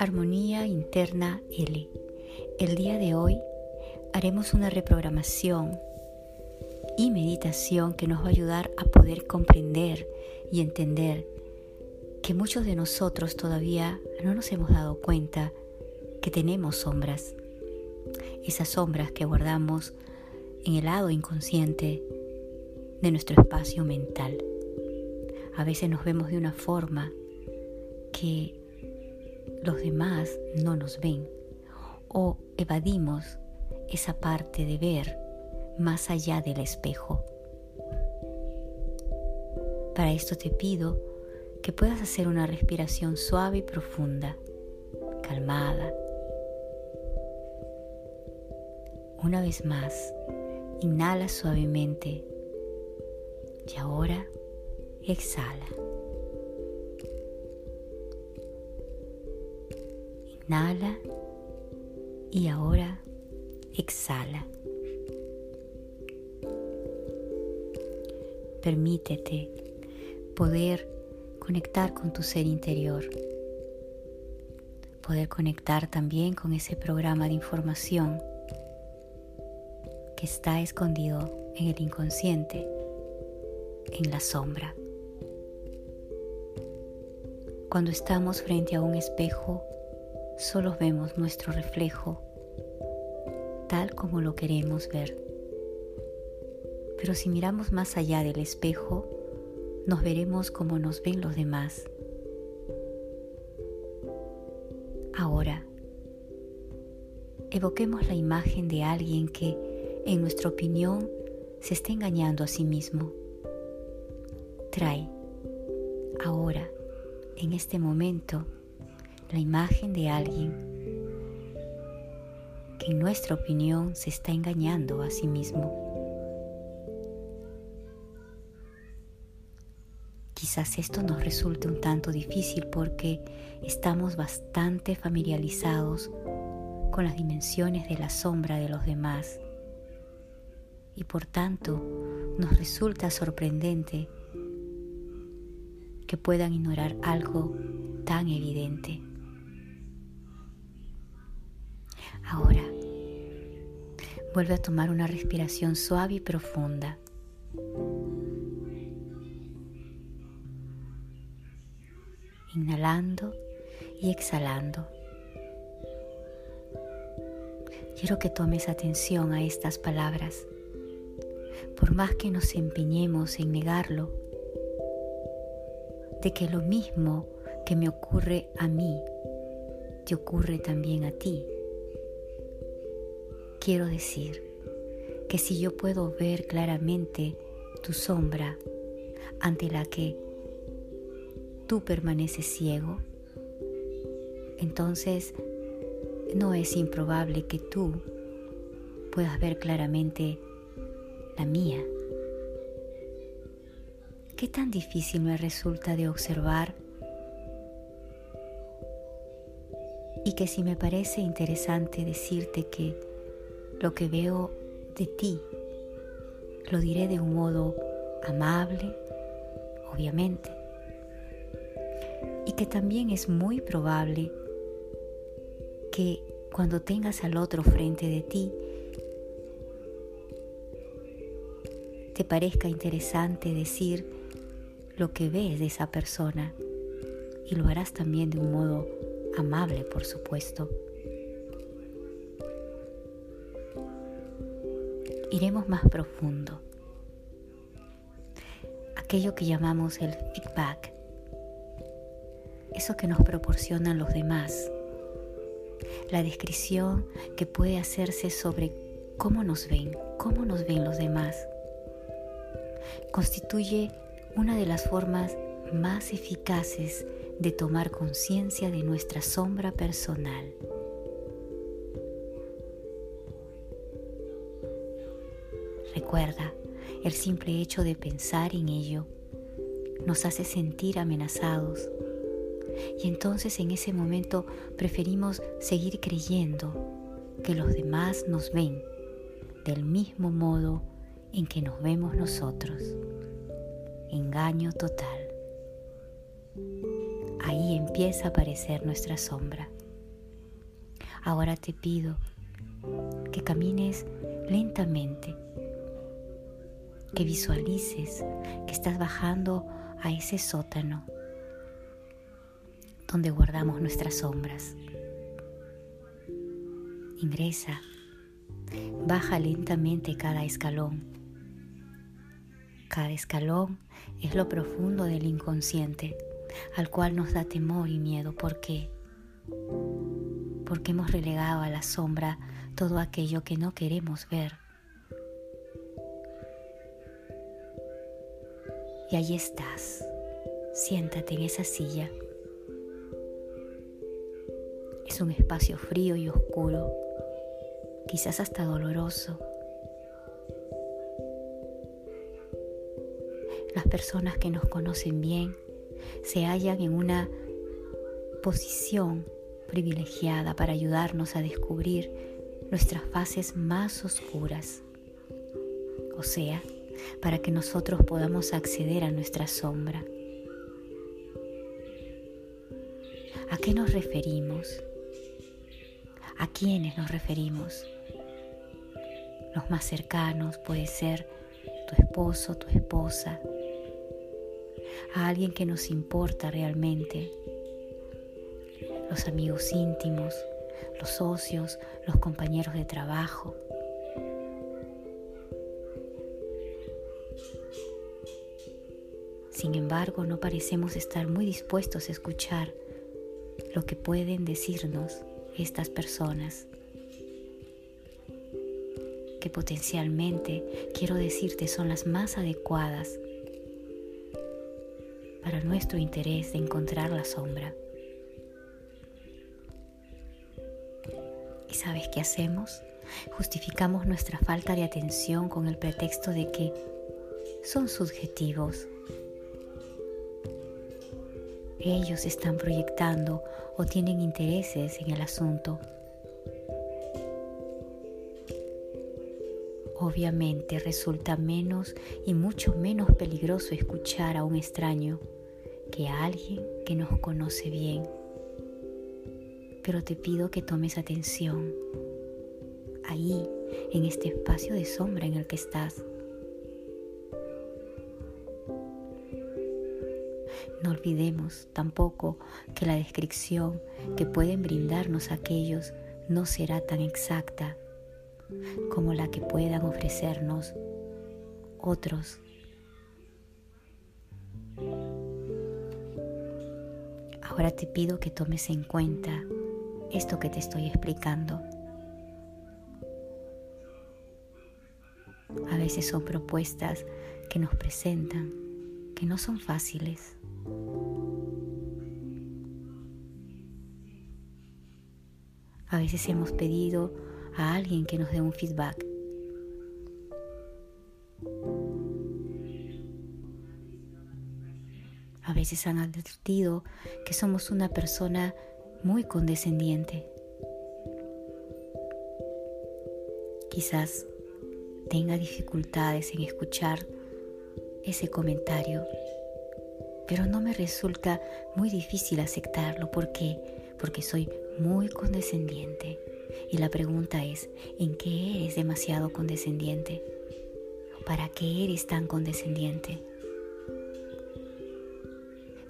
Armonía Interna L. El día de hoy haremos una reprogramación y meditación que nos va a ayudar a poder comprender y entender que muchos de nosotros todavía no nos hemos dado cuenta que tenemos sombras. Esas sombras que guardamos en el lado inconsciente de nuestro espacio mental. A veces nos vemos de una forma que los demás no nos ven o evadimos esa parte de ver más allá del espejo. Para esto te pido que puedas hacer una respiración suave y profunda, calmada. Una vez más, inhala suavemente y ahora exhala. Inhala y ahora exhala. Permítete poder conectar con tu ser interior, poder conectar también con ese programa de información que está escondido en el inconsciente, en la sombra. Cuando estamos frente a un espejo, solo vemos nuestro reflejo tal como lo queremos ver. Pero si miramos más allá del espejo, nos veremos como nos ven los demás. Ahora, evoquemos la imagen de alguien que, en nuestra opinión, se está engañando a sí mismo. Trae, ahora, en este momento, la imagen de alguien que en nuestra opinión se está engañando a sí mismo. Quizás esto nos resulte un tanto difícil porque estamos bastante familiarizados con las dimensiones de la sombra de los demás y por tanto nos resulta sorprendente que puedan ignorar algo tan evidente. Ahora, vuelve a tomar una respiración suave y profunda. Inhalando y exhalando. Quiero que tomes atención a estas palabras. Por más que nos empeñemos en negarlo, de que lo mismo que me ocurre a mí, te ocurre también a ti. Quiero decir que si yo puedo ver claramente tu sombra ante la que tú permaneces ciego, entonces no es improbable que tú puedas ver claramente la mía. ¿Qué tan difícil me resulta de observar? Y que si me parece interesante decirte que lo que veo de ti lo diré de un modo amable, obviamente, y que también es muy probable que cuando tengas al otro frente de ti, te parezca interesante decir lo que ves de esa persona y lo harás también de un modo amable, por supuesto. Iremos más profundo. Aquello que llamamos el feedback, eso que nos proporcionan los demás, la descripción que puede hacerse sobre cómo nos ven, cómo nos ven los demás, constituye una de las formas más eficaces de tomar conciencia de nuestra sombra personal. Recuerda, el simple hecho de pensar en ello nos hace sentir amenazados y entonces en ese momento preferimos seguir creyendo que los demás nos ven del mismo modo en que nos vemos nosotros engaño total. Ahí empieza a aparecer nuestra sombra. Ahora te pido que camines lentamente, que visualices que estás bajando a ese sótano donde guardamos nuestras sombras. Ingresa, baja lentamente cada escalón. Cada escalón es lo profundo del inconsciente, al cual nos da temor y miedo. ¿Por qué? Porque hemos relegado a la sombra todo aquello que no queremos ver. Y ahí estás. Siéntate en esa silla. Es un espacio frío y oscuro, quizás hasta doloroso. Las personas que nos conocen bien se hallan en una posición privilegiada para ayudarnos a descubrir nuestras fases más oscuras, o sea, para que nosotros podamos acceder a nuestra sombra. ¿A qué nos referimos? ¿A quiénes nos referimos? Los más cercanos puede ser tu esposo, tu esposa, a alguien que nos importa realmente, los amigos íntimos, los socios, los compañeros de trabajo. Sin embargo, no parecemos estar muy dispuestos a escuchar lo que pueden decirnos estas personas que potencialmente, quiero decirte, son las más adecuadas para nuestro interés de encontrar la sombra. ¿Y sabes qué hacemos? Justificamos nuestra falta de atención con el pretexto de que son subjetivos. Ellos están proyectando o tienen intereses en el asunto. Obviamente resulta menos y mucho menos peligroso escuchar a un extraño que a alguien que nos conoce bien pero te pido que tomes atención ahí, en este espacio de sombra en el que estás. Olvidemos tampoco que la descripción que pueden brindarnos aquellos no será tan exacta como la que puedan ofrecernos otros. Ahora te pido que tomes en cuenta esto que te estoy explicando. A veces son propuestas que nos presentan, que no son fáciles. A veces hemos pedido a alguien que nos dé un feedback. A veces han advertido que somos una persona muy condescendiente. Quizás tenga dificultades en escuchar ese comentario, pero no me resulta muy difícil aceptarlo. ¿Por qué? Porque soy muy condescendiente. Y la pregunta es, ¿en qué eres demasiado condescendiente? ¿Para qué eres tan condescendiente?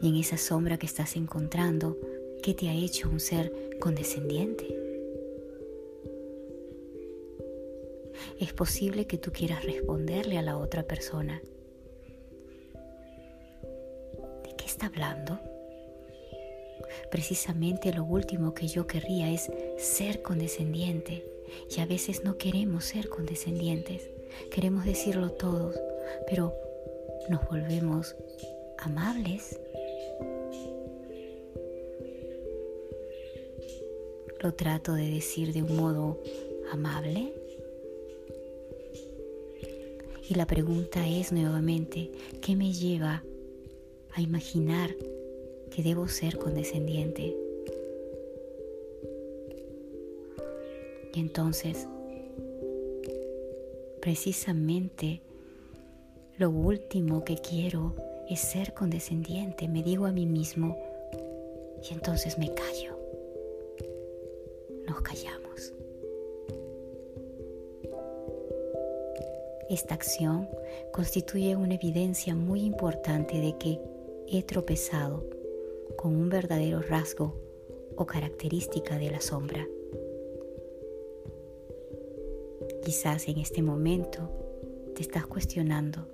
Y en esa sombra que estás encontrando, ¿Qué te ha hecho un ser condescendiente? Es posible que tú quieras responderle a la otra persona. Hablando? Precisamente lo último que yo querría es ser condescendiente y a veces no queremos ser condescendientes, queremos decirlo todos, pero nos volvemos amables lo trato de decir de un modo amable? Y la pregunta es nuevamente, ¿qué me lleva imaginar que debo ser condescendiente. Y entonces, precisamente, lo último que quiero es ser condescendiente, me digo a mí mismo, y entonces me callo. Nos callamos. Esta acción constituye una evidencia muy importante de que he tropezado con un verdadero rasgo o característica de la sombra. Quizás en este momento te estás cuestionando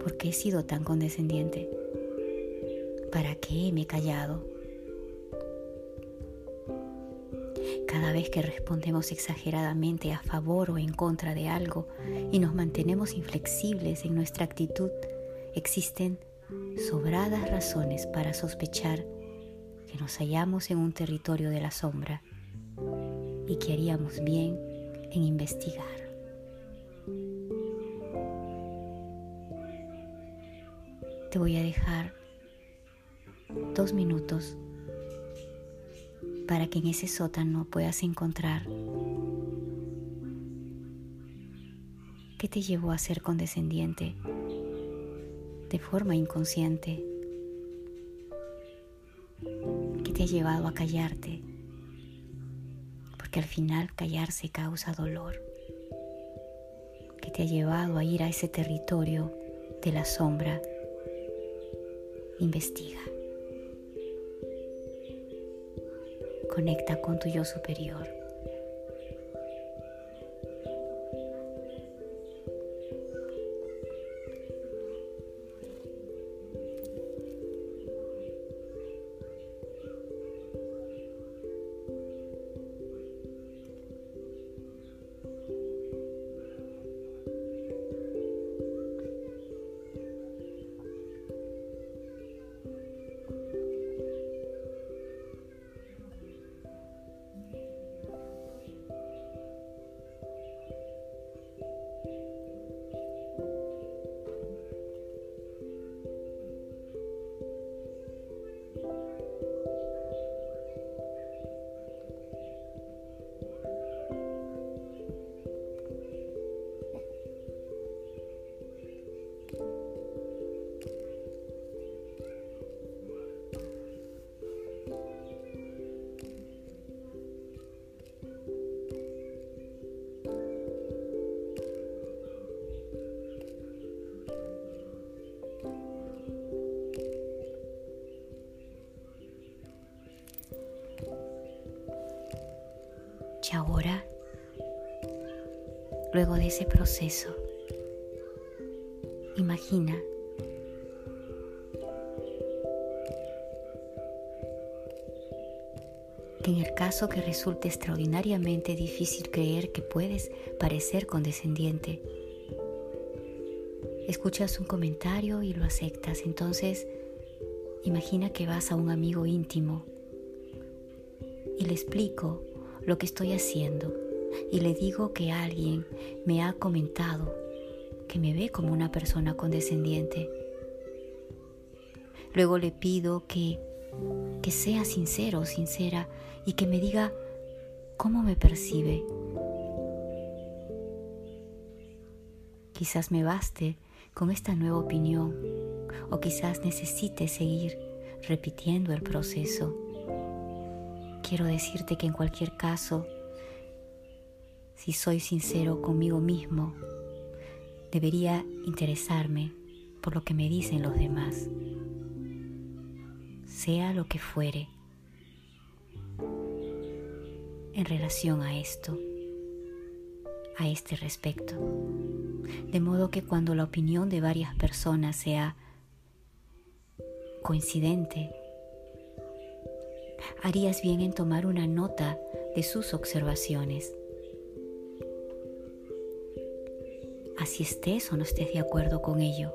¿por qué he sido tan condescendiente? ¿Para qué me he callado? Cada vez que respondemos exageradamente a favor o en contra de algo y nos mantenemos inflexibles en nuestra actitud, existen sobradas razones para sospechar que nos hallamos en un territorio de la sombra y que haríamos bien en investigar. Te voy a dejar dos minutos para que en ese sótano puedas encontrar qué te llevó a ser condescendiente de forma inconsciente, qué te ha llevado a callarte, porque al final callarse causa dolor, qué te ha llevado a ir a ese territorio de la sombra. Investiga. Conecta con tu yo superior. Ahora, luego de ese proceso, imagina que en el caso que resulte extraordinariamente difícil creer que puedes parecer condescendiente, escuchas un comentario y lo aceptas. Entonces, imagina que vas a un amigo íntimo y le explico lo que estoy haciendo y le digo que alguien me ha comentado que me ve como una persona condescendiente. Luego le pido que, que sea sincero o sincera y que me diga cómo me percibe. Quizás me baste con esta nueva opinión o quizás necesite seguir repitiendo el proceso quiero decirte que en cualquier caso, si soy sincero conmigo mismo, debería interesarme por lo que me dicen los demás, sea lo que fuere, en relación a esto, a este respecto. De modo que cuando la opinión de varias personas sea coincidente harías bien en tomar una nota de sus observaciones. Así estés o no estés de acuerdo con ello.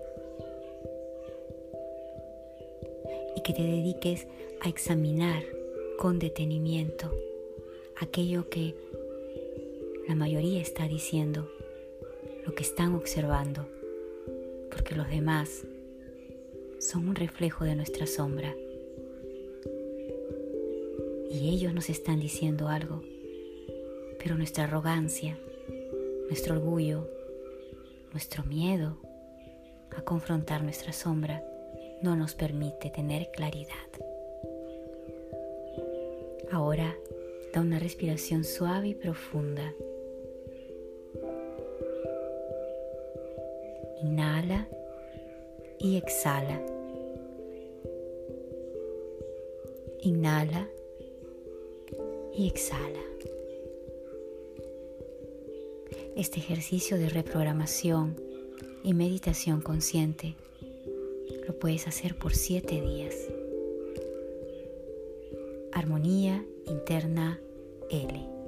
Y que te dediques a examinar con detenimiento aquello que la mayoría está diciendo, lo que están observando, porque los demás son un reflejo de nuestra sombra y ellos nos están diciendo algo, pero nuestra arrogancia, nuestro orgullo, nuestro miedo a confrontar nuestra sombra no nos permite tener claridad. Ahora da una respiración suave y profunda. Inhala y exhala. Inhala y exhala. Este ejercicio de reprogramación y meditación consciente lo puedes hacer por siete días. Armonía interna L.